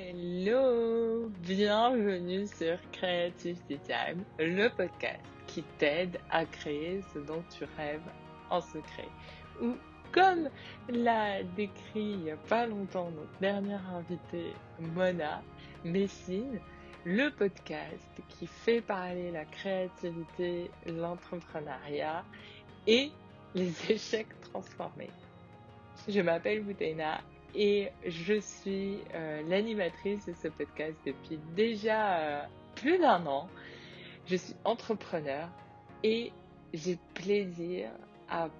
Hello, bienvenue sur Creativity Time, le podcast qui t'aide à créer ce dont tu rêves en secret. Ou comme l'a décrit il n'y a pas longtemps notre dernière invitée, Mona Messine, le podcast qui fait parler la créativité, l'entrepreneuriat et les échecs transformés. Je m'appelle Boutena et je suis euh, l'animatrice de ce podcast depuis déjà euh, plus d'un an. Je suis entrepreneur et j'ai plaisir à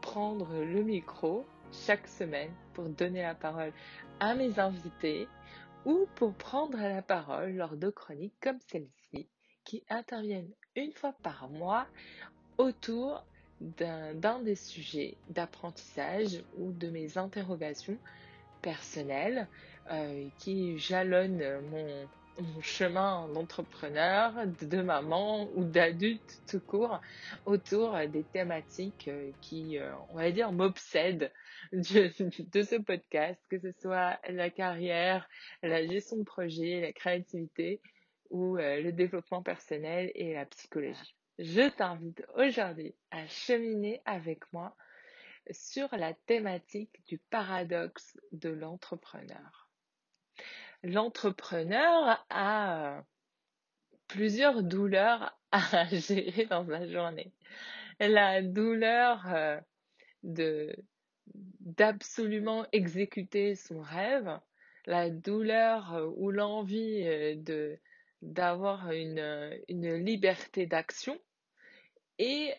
prendre le micro chaque semaine pour donner la parole à mes invités ou pour prendre la parole lors de chroniques comme celle-ci qui interviennent une fois par mois autour d'un des sujets d'apprentissage ou de mes interrogations personnelles euh, qui jalonnent mon, chemin d'entrepreneur, de maman ou d'adulte tout court autour des thématiques euh, qui, euh, on va dire, m'obsèdent de, ce podcast, que ce soit la carrière, la gestion de projet, la créativité ou le développement personnel et la psychologie. Je t'invite aujourd'hui à cheminer avec moi sur la thématique du paradoxe de l'entrepreneur. L'entrepreneur a euh, plusieurs douleurs à gérer dans la journée. La douleur euh, de d'absolument exécuter son rêve, la douleur euh, ou l'envie de d'avoir une, une liberté d'action et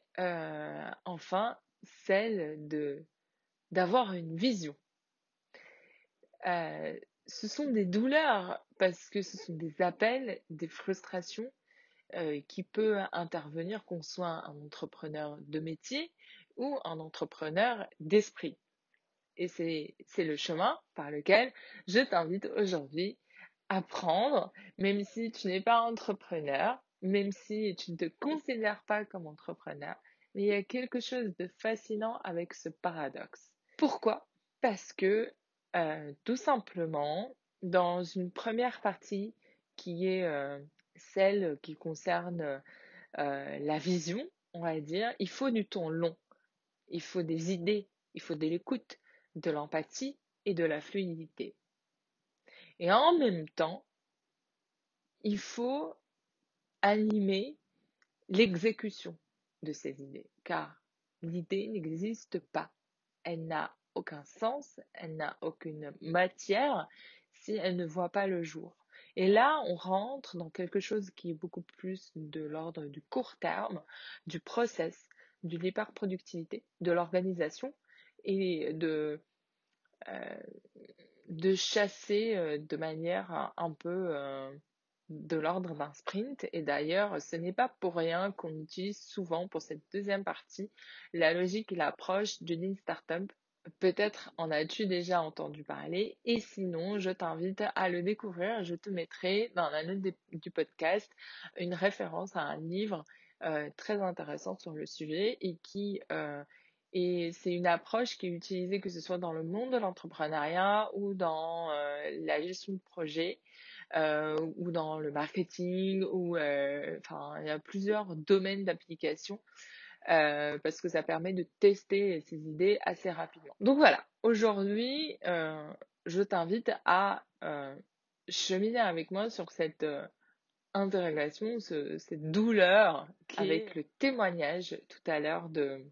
enfin celle de d'avoir une vision. Euh, ce sont des douleurs parce que ce sont des appels, des frustrations euh, qui peuvent intervenir qu'on soit un entrepreneur de métier ou un entrepreneur d'esprit. Et c'est le chemin par lequel je t'invite aujourd'hui apprendre, même si tu n'es pas entrepreneur, même si tu ne te considères pas comme entrepreneur, mais il y a quelque chose de fascinant avec ce paradoxe. Pourquoi? Parce que euh, tout simplement, dans une première partie qui est euh, celle qui concerne euh, la vision, on va dire, il faut du ton long, il faut des idées, il faut de l'écoute, de l'empathie et de la fluidité. Et en même temps, il faut animer l'exécution de ces idées, car l'idée n'existe pas. Elle n'a aucun sens, elle n'a aucune matière si elle ne voit pas le jour. Et là, on rentre dans quelque chose qui est beaucoup plus de l'ordre du court terme, du process, de l'hyperproductivité, de l'organisation et de euh, de chasser euh, de manière un peu euh, de l'ordre d'un sprint. Et d'ailleurs, ce n'est pas pour rien qu'on utilise souvent pour cette deuxième partie la logique et l'approche du Lean Startup. Peut-être en as-tu déjà entendu parler et sinon, je t'invite à le découvrir. Je te mettrai dans la note du podcast une référence à un livre très intéressant sur le sujet et qui et c'est une approche qui est utilisée que ce soit dans le monde de l'entrepreneuriat ou dans euh, la gestion de projet euh, ou dans le marketing ou euh, enfin il y a plusieurs domaines d'application parce que ça permet de tester ces idées assez rapidement. Donc voilà, aujourd'hui je t'invite à cheminer avec moi sur cette interrogation, cette douleur avec le témoignage tout à l'heure de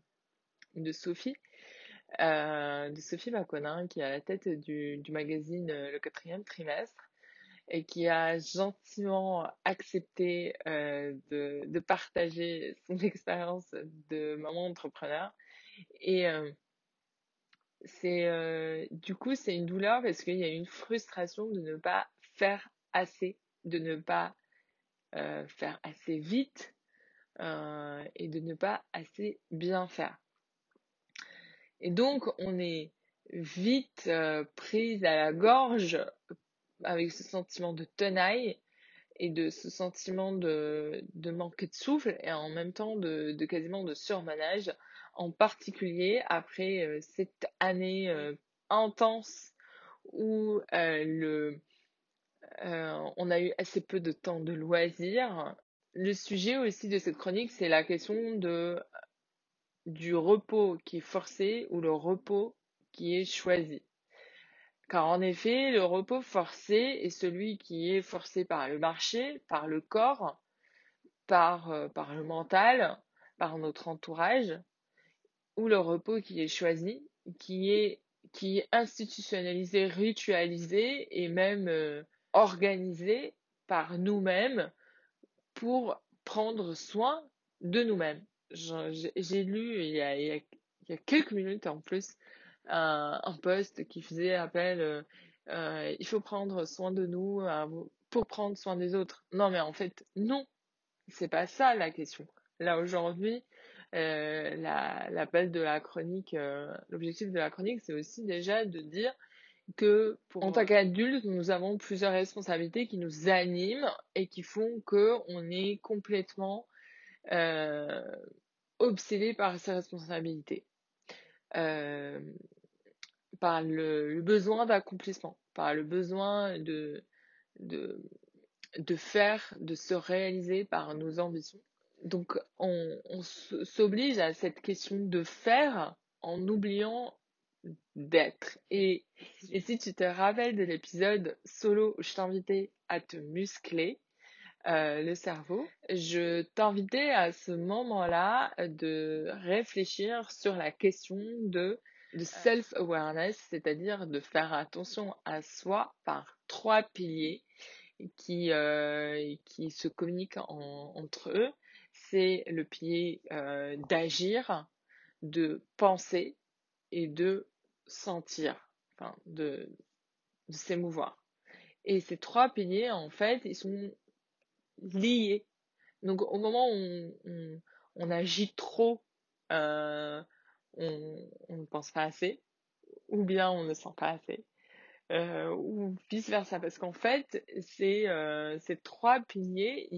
de Sophie, euh, de Sophie Maconin, qui est à la tête du, du magazine euh, Le quatrième trimestre et qui a gentiment accepté euh, de, partager son expérience de maman entrepreneur. Et euh, c'est euh, du coup c'est une douleur parce qu'il y a une frustration de ne pas faire assez, de ne pas faire assez vite et de ne pas assez bien faire. Et donc, on est vite prise à la gorge avec ce sentiment de tenaille et de ce sentiment de, de manquer de souffle et en même temps de, de quasiment de surmenage, en particulier après euh, cette année euh, intense où le on a eu assez peu de temps de loisirs. Le sujet aussi de cette chronique, c'est la question de du repos qui est forcé ou le repos qui est choisi. Car en effet, le repos forcé est celui qui est forcé par le marché, par le corps, par, euh, par le mental, par notre entourage, ou le repos qui est choisi, qui est, qui est institutionnalisé, ritualisé et même euh, organisé par nous-mêmes pour prendre soin de nous-mêmes. J'ai lu il y, a, il y a quelques minutes en plus un, un poste qui faisait appel euh, euh, il faut prendre soin de nous euh, pour prendre soin des autres. Non, mais en fait, non, c'est pas ça la question. Là aujourd'hui, euh, l'appel de la chronique, l'objectif de la chronique, c'est aussi déjà de dire que pour, en tant qu'adulte, nous avons plusieurs responsabilités qui nous animent et qui font que on est complètement euh, obsédé par ces responsabilités. Euh, par le, besoin d'accomplissement, par le besoin de, de, de faire, de se réaliser par nos ambitions. Donc on, s'oblige à cette question de faire en oubliant d'être. Et, et si tu te rappelles de l'épisode solo où je t'invitais à te muscler, euh, le cerveau, je t'invitais à ce moment-là de réfléchir sur la question de de self-awareness, c'est-à-dire de faire attention à soi par trois piliers qui, euh, qui se communiquent entre eux. C'est le pilier euh, d'agir, de penser et de sentir, enfin de, de s'émouvoir. Et ces trois piliers, en fait, ils sont liés. Donc au moment où on, agit trop, euh, on, ne pense pas assez, ou bien on ne sent pas assez, euh, ou vice versa. Parce qu'en fait, ces, euh, ces trois piliers,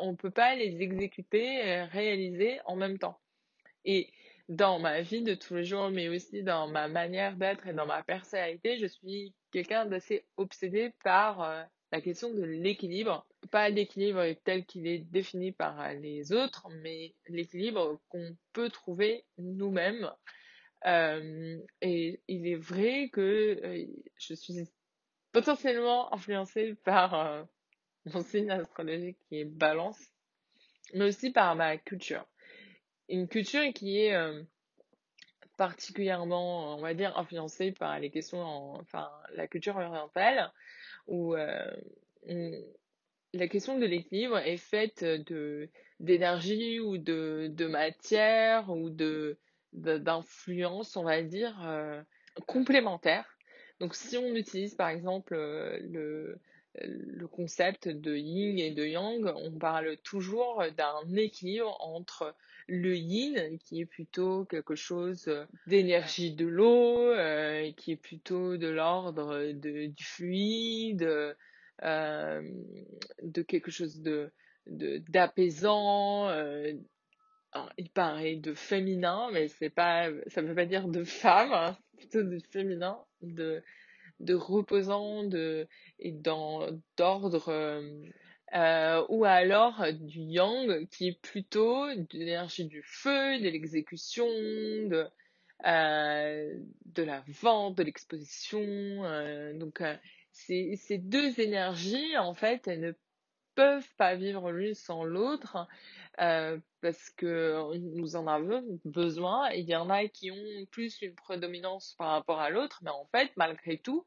on ne peut pas les exécuter, réaliser en même temps. Et dans ma vie de tous les jours, mais aussi dans ma manière d'être et dans ma personnalité, je suis quelqu'un d'assez obsédé par la question de l'équilibre. Pas l'équilibre tel qu'il est défini par les autres, mais l'équilibre qu'on peut trouver nous-mêmes. Euh, et il est vrai que euh, je suis potentiellement influencée par euh, mon signe astrologique qui est balance, mais aussi par ma culture. Une culture qui est particulièrement, on va dire, influencée par les questions, enfin, la culture orientale, où euh, la question de l'équilibre est faite de d'énergie ou de, de matière ou de d'influence, on va dire, euh, complémentaire. Donc si on utilise par exemple euh, le, le concept de yin et de yang, on parle toujours d'un équilibre entre le yin, qui est plutôt quelque chose d'énergie de l'eau, euh, qui est plutôt de l'ordre du fluide, euh, de quelque chose de d'apaisant. Euh, il paraît de féminin, mais c'est pas, ça veut pas dire de femme, hein, plutôt de féminin, de de reposant, de et d'ordre euh, ou alors du yang qui est plutôt de l'énergie du feu, de l'exécution, de, euh, de la vente, de l'exposition. Euh, donc euh, ces, ces deux énergies, en fait, elles ne peuvent pas vivre l'une sans l'autre euh, parce que nous en avons besoin. Il y en a qui ont plus une prédominance par rapport à l'autre, mais en fait, malgré tout,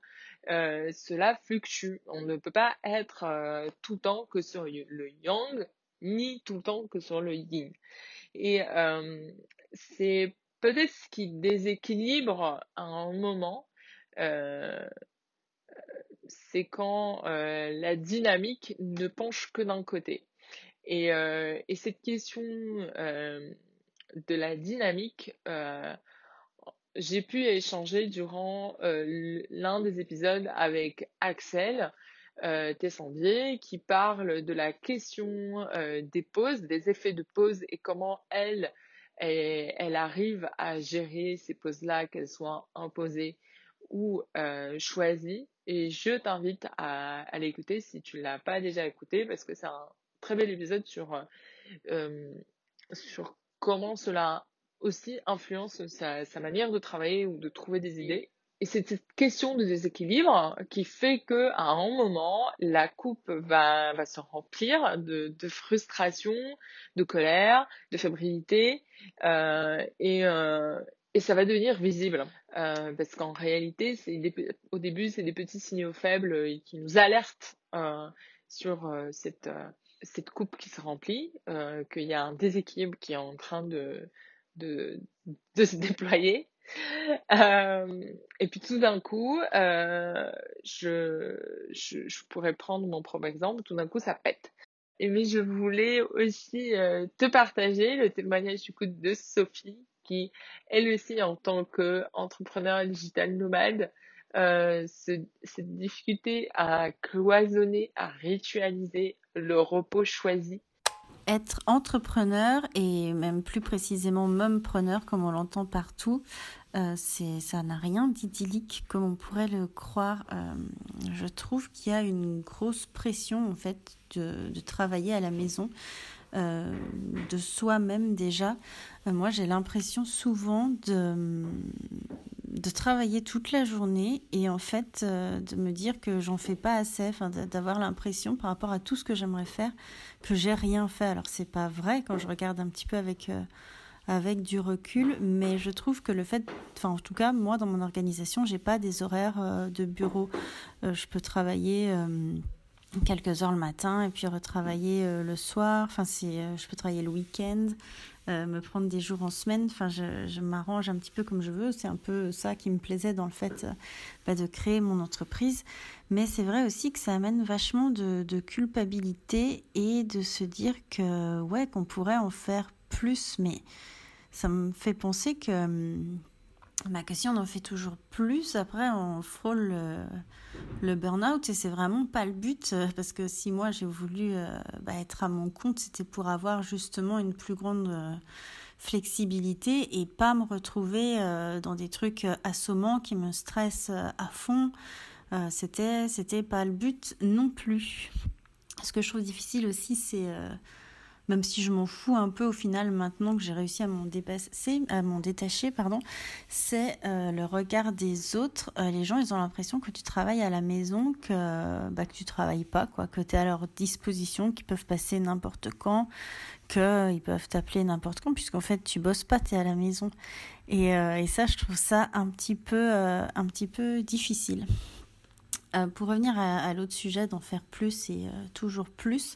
euh, cela fluctue. On ne peut pas être euh, tout le temps que sur le yang, ni tout le temps que sur le yin. Et euh, c'est peut-être ce qui déséquilibre à un moment, c'est quand la dynamique ne penche que d'un côté. Et, et, cette question de la dynamique, j'ai pu échanger durant euh, l'un des épisodes avec Axel euh, Tessandier qui parle de la question euh, des pauses, des effets de pause et comment elle, elle, arrive à gérer ces pauses-là, qu'elles soient imposées ou euh, choisi et je t'invite à, à l'écouter si tu l'as pas déjà écouté parce que c'est un très bel épisode sur, sur comment cela aussi influence sa, manière de travailler ou de trouver des idées. Et c'est cette question de déséquilibre qui fait que à un moment, la coupe va, va se remplir de, de frustration, de colère, de fébrilité, euh, et, euh, et ça va devenir visible. Euh, parce qu'en réalité, c'est au début, c'est des petits signaux faibles qui nous alertent sur cette, cette coupe qui se remplit, qu'il y a un déséquilibre qui est en train de, de, de se déployer. Euh, et puis tout d'un coup, euh, je, je, je, pourrais prendre mon propre exemple, tout d'un coup ça pète. Et mais je voulais aussi euh, te partager le témoignage du coup de Sophie, qui elle aussi en tant qu'entrepreneur digital nomade, euh, cette difficulté à cloisonner, à ritualiser le repos choisi être entrepreneur et même plus précisément mumpreneur comme on l'entend partout, euh, c'est, ça n'a rien d'idyllique comme on pourrait le croire. Euh, je trouve qu'il y a une grosse pression en fait de, travailler à la maison, euh, de soi-même déjà. Moi j'ai l'impression souvent de, de travailler toute la journée et en fait euh, de me dire que j'en fais pas assez, d'avoir l'impression par rapport à tout ce que j'aimerais faire que j'ai rien fait. Alors c'est pas vrai quand je regarde un petit peu avec euh, du recul, mais je trouve que le fait, enfin en tout cas moi dans mon organisation j'ai pas des horaires euh, de bureau. Je peux travailler quelques heures le matin et puis retravailler euh, le soir. Enfin euh, je peux travailler le week-end. Euh, me prendre des jours en semaine. Enfin, je, je m'arrange un petit peu comme je veux. C'est un peu ça qui me plaisait dans le fait bah, de créer mon entreprise. Mais c'est vrai aussi que ça amène vachement de, de, culpabilité et de se dire que ouais, qu'on pourrait en faire plus. Mais ça me fait penser que hum, Ma question, on en fait toujours plus. Après, on frôle le, burn-out et c'est vraiment pas le but euh, parce que si moi j'ai voulu euh, bah, être à mon compte, c'était pour avoir justement une plus grande euh, flexibilité et pas me retrouver dans des trucs assommants qui me stressent à fond. C'était, c'était pas le but non plus. Ce que je trouve difficile aussi, c'est même si je m'en fous un peu au final maintenant que j'ai réussi à m'en dépasser, à m'en détacher, pardon, c'est euh, le regard des autres. Euh, les gens, ils ont l'impression que tu travailles à la maison, que bah, que tu travailles pas, quoi, que tu es à leur disposition, qu'ils peuvent passer n'importe quand, qu'ils peuvent t'appeler n'importe quand, puisqu'en fait tu bosses pas, tu es à la maison. Et, euh, et, ça, je trouve ça un petit peu, euh, un petit peu difficile. Euh, pour revenir à, l'autre sujet d'en faire plus et euh, toujours plus,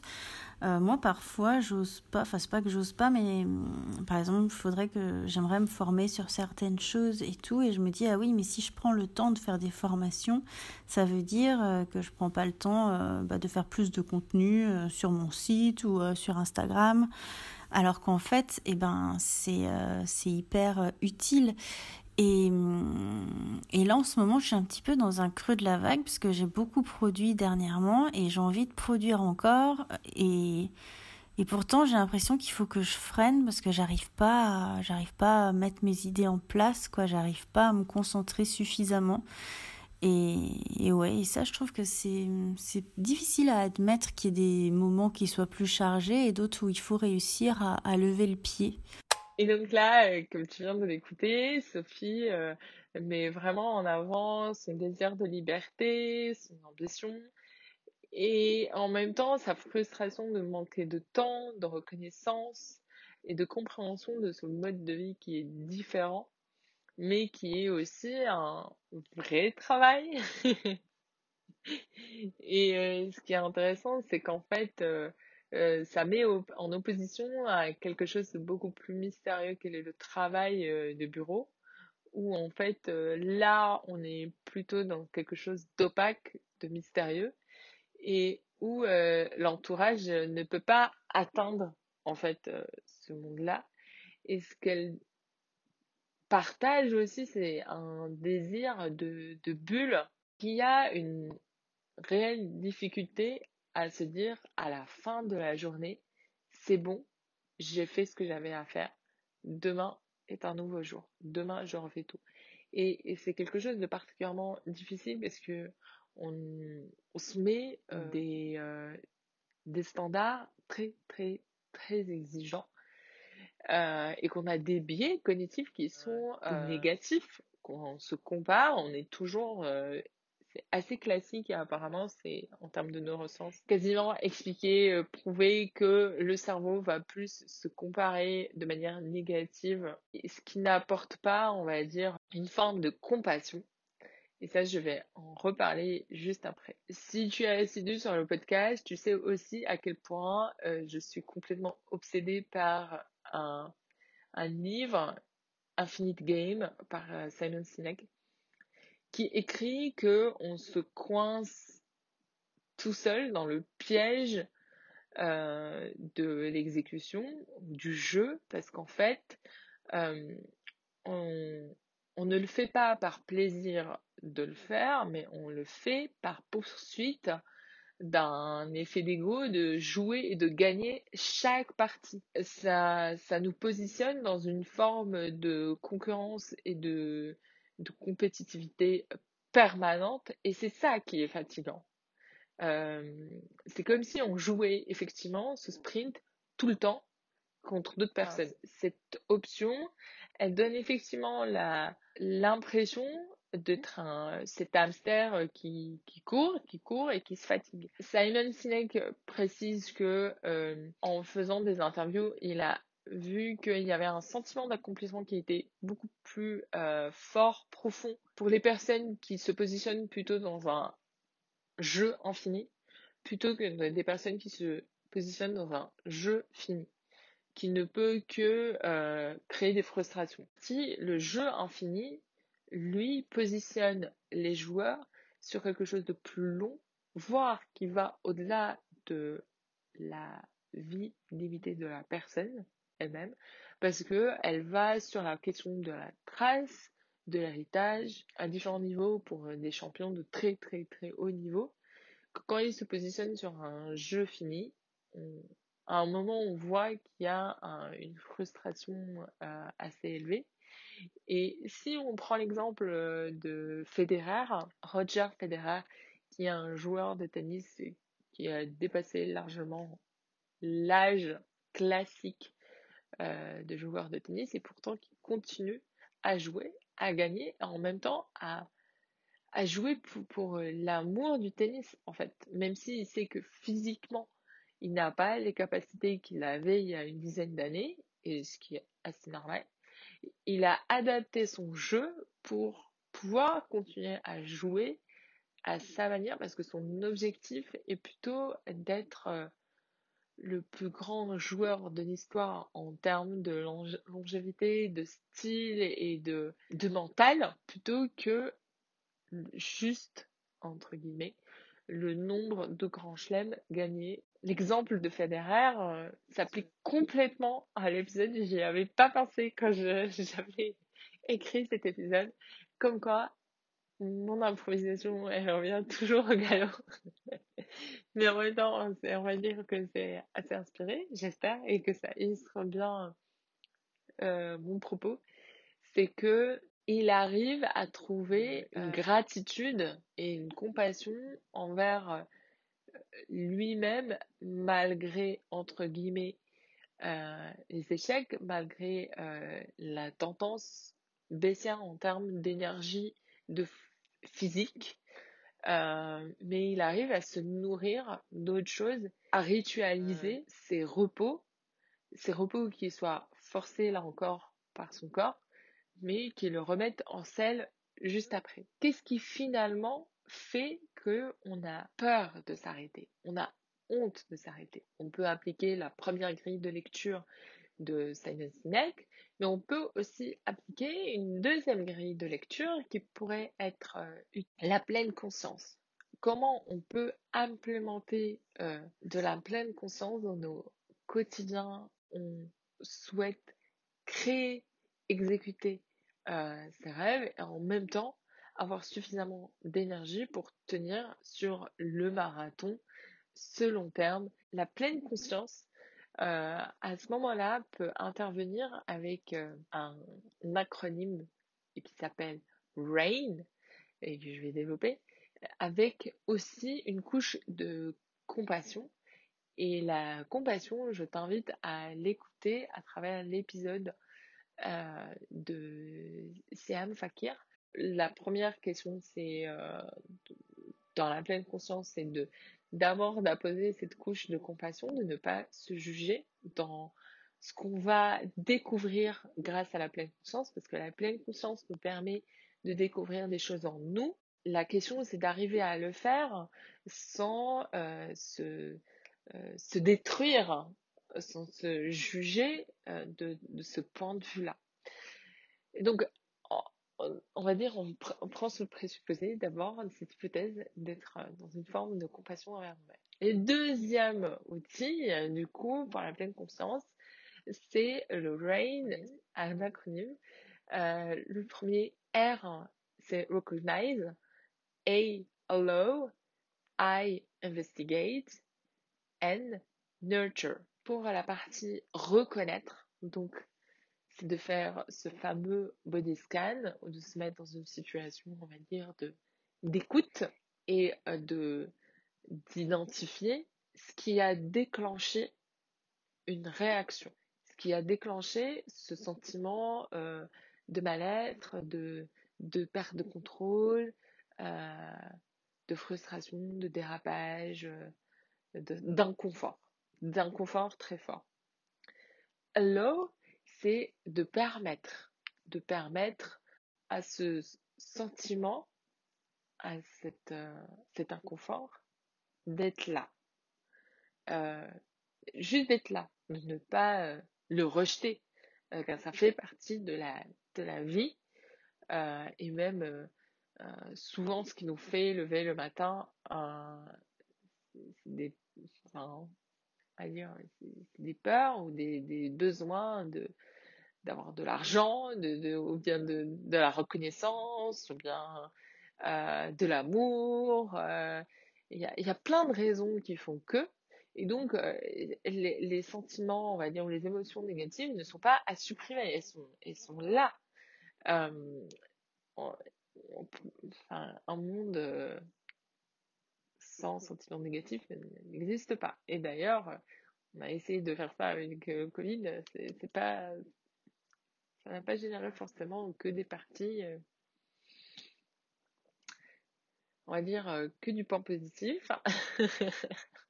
euh, moi, parfois, j'ose pas, enfin, c'est pas que j'ose pas, mais hum, par exemple, il faudrait que j'aimerais me former sur certaines choses et tout, et je me dis, ah oui, mais si je prends le temps de faire des formations, ça veut dire que je prends pas le temps bah, de faire plus de contenu sur mon site ou sur Instagram. Alors qu'en fait, eh ben, c'est hyper utile. Et, et là, en ce moment, je suis un petit peu dans un creux de la vague parce que j'ai beaucoup produit dernièrement et j'ai envie de produire encore. Et, et pourtant, j'ai l'impression qu'il faut que je freine parce que j'arrive pas, j'arrive pas à mettre mes idées en place, quoi. J'arrive pas à me concentrer suffisamment. Et, et ouais, et ça, je trouve que c'est, difficile à admettre qu'il y ait des moments qui soient plus chargés et d'autres où il faut réussir à lever le pied. Et donc là, euh, comme tu viens de l'écouter, Sophie euh, met vraiment en avant son désir de liberté, son ambition, et en même temps sa frustration de manquer de temps, de reconnaissance et de compréhension de son mode de vie qui est différent, mais qui est aussi un vrai travail. et euh, ce qui est intéressant, c'est qu'en fait, euh, ça met en opposition à quelque chose de beaucoup plus mystérieux qu'est le travail euh, de bureau, où en fait euh, là on est plutôt dans quelque chose d'opaque, de mystérieux, et où euh, l'entourage ne peut pas atteindre en fait ce monde-là. Et ce qu'elle partage aussi, c'est un désir de, de bulle qui a une réelle difficulté à se dire à la fin de la journée, c'est bon, j'ai fait ce que j'avais à faire. Demain est un nouveau jour. Demain, je refais tout. Et, c'est quelque chose de particulièrement difficile parce que on, se met des, des standards très, très, très exigeants et qu'on a des biais cognitifs qui sont négatifs. Quand on se compare, on est toujours c'est assez classique et apparemment c'est en termes de neurosciences quasiment expliqué, euh, prouvé que le cerveau va plus se comparer de manière négative, ce qui n'apporte pas, on va dire, une forme de compassion. Et ça, je vais en reparler juste après. Si tu es assidu sur le podcast, tu sais aussi à quel point euh, je suis complètement obsédée par un, un livre, Infinite Game, par euh, Simon Sinek qui écrit que on se coince tout seul dans le piège euh, de l'exécution, du jeu, parce qu'en fait, euh, on, on, ne le fait pas par plaisir de le faire, mais on le fait par poursuite d'un effet d'ego de jouer et de gagner chaque partie. Ça, ça nous positionne dans une forme de concurrence et de, de compétitivité permanente et c'est ça qui est fatigant. Euh, c'est comme si on jouait effectivement ce sprint tout le temps contre d'autres ah, personnes. Cette option, elle donne effectivement la l'impression d'être un cet hamster qui, qui court, qui court et qui se fatigue. Simon Sinek précise que euh, en faisant des interviews, il a vu qu'il y avait un sentiment d'accomplissement qui était beaucoup plus euh, fort, profond, pour les personnes qui se positionnent plutôt dans un jeu infini, plutôt que des personnes qui se positionnent dans un jeu fini, qui ne peut que euh, créer des frustrations. Si le jeu infini, lui, positionne les joueurs sur quelque chose de plus long, voire qui va au-delà de la vie limitée de la personne, elle-même, parce que elle va sur la question de la trace, de l'héritage, à différents niveaux pour des champions de très très très haut niveau. Quand ils se positionnent sur un jeu fini, à un moment on voit qu'il y a une frustration euh, assez élevée. Et si on prend l'exemple de Federer, Roger Federer, qui est un joueur de tennis qui a dépassé largement l'âge classique euh, de joueurs de tennis et pourtant qui continuent à jouer, à gagner, en même temps à, à jouer pour, pour euh, l'amour du tennis en fait. Même s'il sait que physiquement il n'a pas les capacités qu'il avait il y a une dizaine d'années, et ce qui est assez normal, il a adapté son jeu pour pouvoir continuer à jouer à sa manière parce que son objectif est plutôt d'être euh, le plus grand joueur de l'histoire en termes de longévité, de style et de, de mental, plutôt que juste, entre guillemets, le nombre de grands chelems gagnés. L'exemple de Federer euh, s'applique complètement à l'épisode. J'y avais pas pensé quand j'avais écrit cet épisode. Comme quoi, mon improvisation, elle revient toujours au galop. Mais en même temps, on va dire que c'est assez inspiré, j'espère, et que ça illustre bien euh, mon propos. C'est que il arrive à trouver une gratitude et une compassion envers euh, lui-même malgré, entre guillemets, euh, les échecs, malgré la tendance baissière en termes d'énergie, de physique, euh, mais il arrive à se nourrir d'autres choses, à ritualiser ses repos, ses repos qui soient forcés là encore par son corps, mais qui le remettent en selle juste après. Qu'est-ce qui finalement fait que on a peur de s'arrêter? On a honte de s'arrêter. On peut appliquer la première grille de lecture de Simon Sinek, mais on peut aussi appliquer une deuxième grille de lecture qui pourrait être euh, la pleine conscience. Comment on peut implémenter euh, de la pleine conscience dans nos quotidiens? On souhaite créer, exécuter euh, ses rêves et en même temps avoir suffisamment d'énergie pour tenir sur le marathon, ce long terme. La pleine conscience, euh, à ce moment-là, peut intervenir avec euh, un, acronyme qui s'appelle rain, et que je vais développer, avec aussi une couche de compassion. Et la compassion, je t'invite à l'écouter à travers l'épisode euh, de Siam Fakir. La première question, c'est dans la pleine conscience, c'est de d'abord d'apposer cette couche de compassion, de ne pas se juger dans ce qu'on va découvrir grâce à la pleine conscience, parce que la pleine conscience nous permet de découvrir des choses en nous. La question, c'est d'arriver à le faire sans euh, se, euh, se détruire, sans se juger euh, de, ce point de vue-là. Donc, on va dire, on, prend ce présupposé d'abord, cette hypothèse d'être dans une forme de compassion envers nous-mêmes. Et deuxième outil, du coup, pour la pleine conscience, c'est le RAIN, un acronyme. Euh, le premier R, c'est Recognize. A, Allow. I, Investigate. N, Nurture. Pour la partie reconnaître, donc de faire ce fameux body scan ou de se mettre dans une situation, on va dire, de d'écoute et euh, de d'identifier ce qui a déclenché une réaction qui a déclenché ce sentiment euh, de mal-être, de, perte de contrôle, euh, de frustration, de dérapage, d'inconfort, d'inconfort très fort. Allow, c'est de permettre, de permettre à ce sentiment, à cette, cet inconfort, d'être là. juste d'être là, de ne pas le rejeter, euh, car ça fait partie de la, vie. Euh, et même euh, souvent, ce qui nous fait lever le matin, des, des peurs ou des, besoins de d'avoir de l'argent, de, ou bien de, de la reconnaissance, ou bien euh, de l'amour. Il y, a, y, a, plein de raisons qui font que et donc, euh, les, sentiments, on va dire, ou les émotions négatives ne sont pas à supprimer, elles sont, elles sont là. Euh, un monde euh, sans sentiments négatifs n'existe pas. Et d'ailleurs, on a essayé de faire ça avec le Covid, c'est pas, ça n'a pas généré forcément que des parties, on va dire, que du point positif.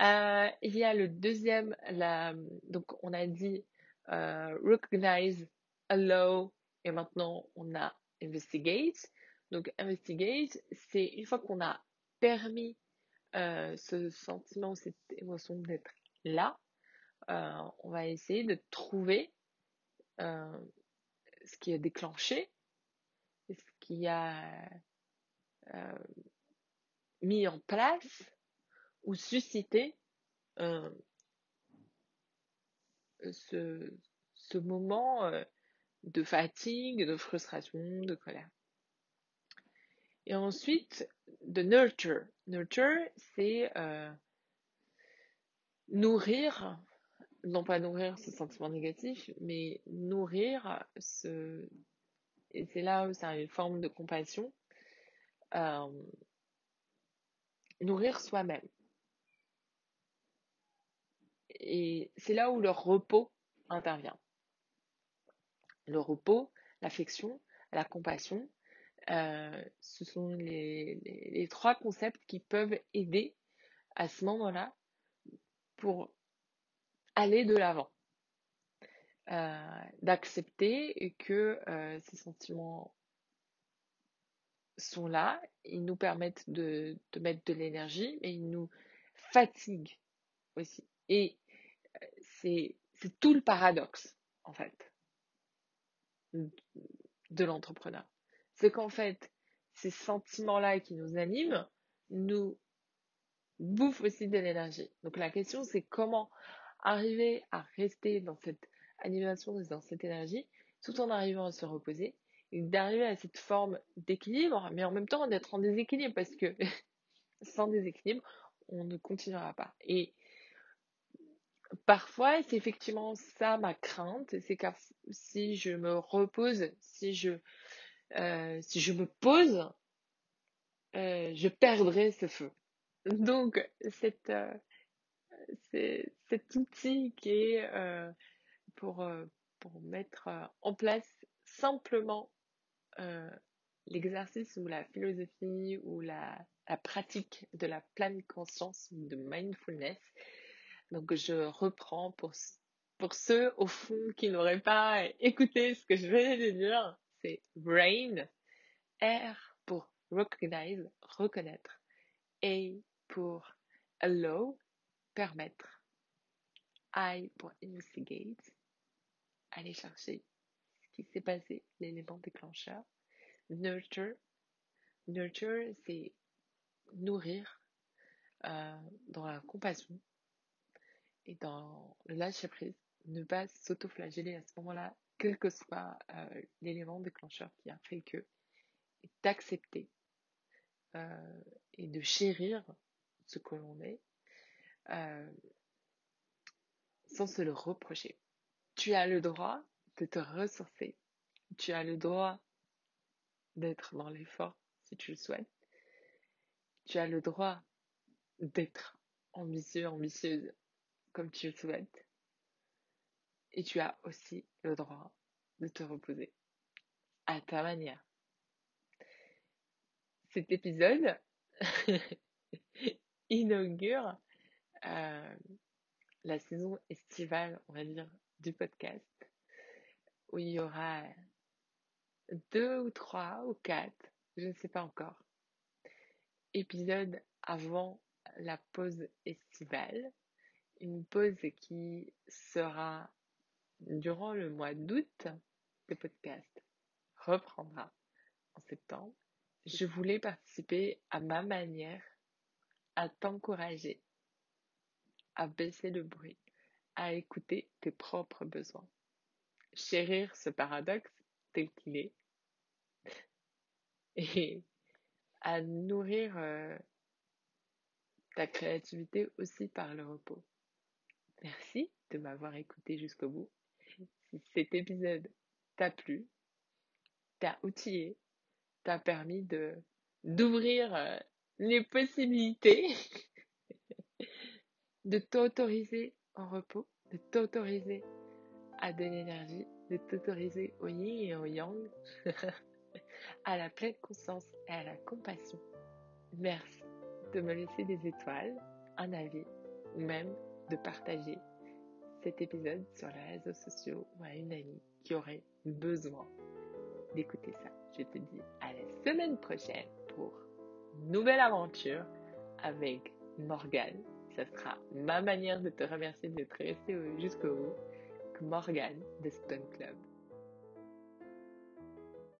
Euh, il y a le deuxième, la, donc on a dit euh, recognize, allow, et maintenant on a investigate. Donc investigate, c'est une fois qu'on a permis euh, ce sentiment, cette émotion d'être là, on va essayer de trouver ce qui a déclenché, ce qui a mis en place ou susciter euh, ce, ce, moment euh, de fatigue, de frustration, de colère. Et ensuite, de nurture. Nurture, c'est euh, nourrir, non pas nourrir ce sentiment négatif, mais nourrir ce... Et c'est là où c'est une forme de compassion. nourrir soi-même. Et c'est là où le repos intervient. Le repos, l'affection, la compassion, euh, ce sont les, trois concepts qui peuvent aider à ce moment-là pour aller de l'avant. Euh, d'accepter que euh, ces sentiments sont là, ils nous permettent de, de mettre de l'énergie, mais ils nous fatiguent aussi. Et c'est tout le paradoxe, en fait, de l'entrepreneur. C'est qu'en fait, ces sentiments-là qui nous animent nous bouffent aussi de l'énergie. Donc la question, c'est comment arriver à rester dans cette animation, dans cette énergie, tout en arrivant à se reposer et d'arriver à cette forme d'équilibre, mais en même temps d'être en déséquilibre parce que sans déséquilibre, on ne continuera pas. Et parfois, c'est effectivement ça ma crainte, c'est que si je me repose, si je, euh, si je me pose, euh, je perdrai ce feu. Donc, cette, euh, c'est cet outil qui est pour, pour mettre en place simplement l'exercice ou la philosophie ou la, la pratique de la pleine conscience de mindfulness. Donc je reprends pour, pour ceux au fond qui n'auraient pas écouté ce que je venais de dire. C'est RAIN, R pour recognize, reconnaître, A pour allow, permettre, I pour investigate, aller chercher ce qui s'est passé, l'élément déclencheur, nurture. Nurture, c'est nourrir euh, dans la compassion et dans le lâcher prise, ne pas s'auto-flageller à ce moment-là, quel que soit euh, l'élément déclencheur qui a fait que, d'accepter euh, et de chérir ce que l'on est euh, sans se le reprocher. Tu as le droit de te ressourcer. Tu as le droit d'être dans l'effort si tu le souhaites. Tu as le droit d'être ambitieux, ambitieuse comme tu le souhaites. Et tu as aussi le droit de te reposer à ta manière. Cet épisode inaugure euh, la saison estivale, on va dire, du podcast, où il y aura deux ou trois ou quatre, je ne sais pas encore, épisodes avant la pause estivale. Une pause qui sera durant le mois d'août. Le podcast reprendra en septembre. Je voulais participer à ma manière à t'encourager à baisser le bruit, à écouter tes propres besoins. Chérir ce paradoxe tel qu'il est et à nourrir euh, ta créativité aussi par le repos. Merci de m'avoir écouté jusqu'au bout. Si cet épisode t'a plu, t'a outillé, t'a permis d'ouvrir euh, les possibilités de t'autoriser en repos, de t'autoriser à de l'énergie, de t'autoriser au yin et au yang, à la pleine conscience et à la compassion. Merci de me laisser des étoiles, un avis ou même de partager épisode sur les réseaux sociaux ou à une amie qui aurait besoin d'écouter ça. Je te dis à la semaine prochaine pour une nouvelle aventure avec Morgane ça sera ma manière de te remercier d'être resté jusqu'au bout. Morgane de Stone Club.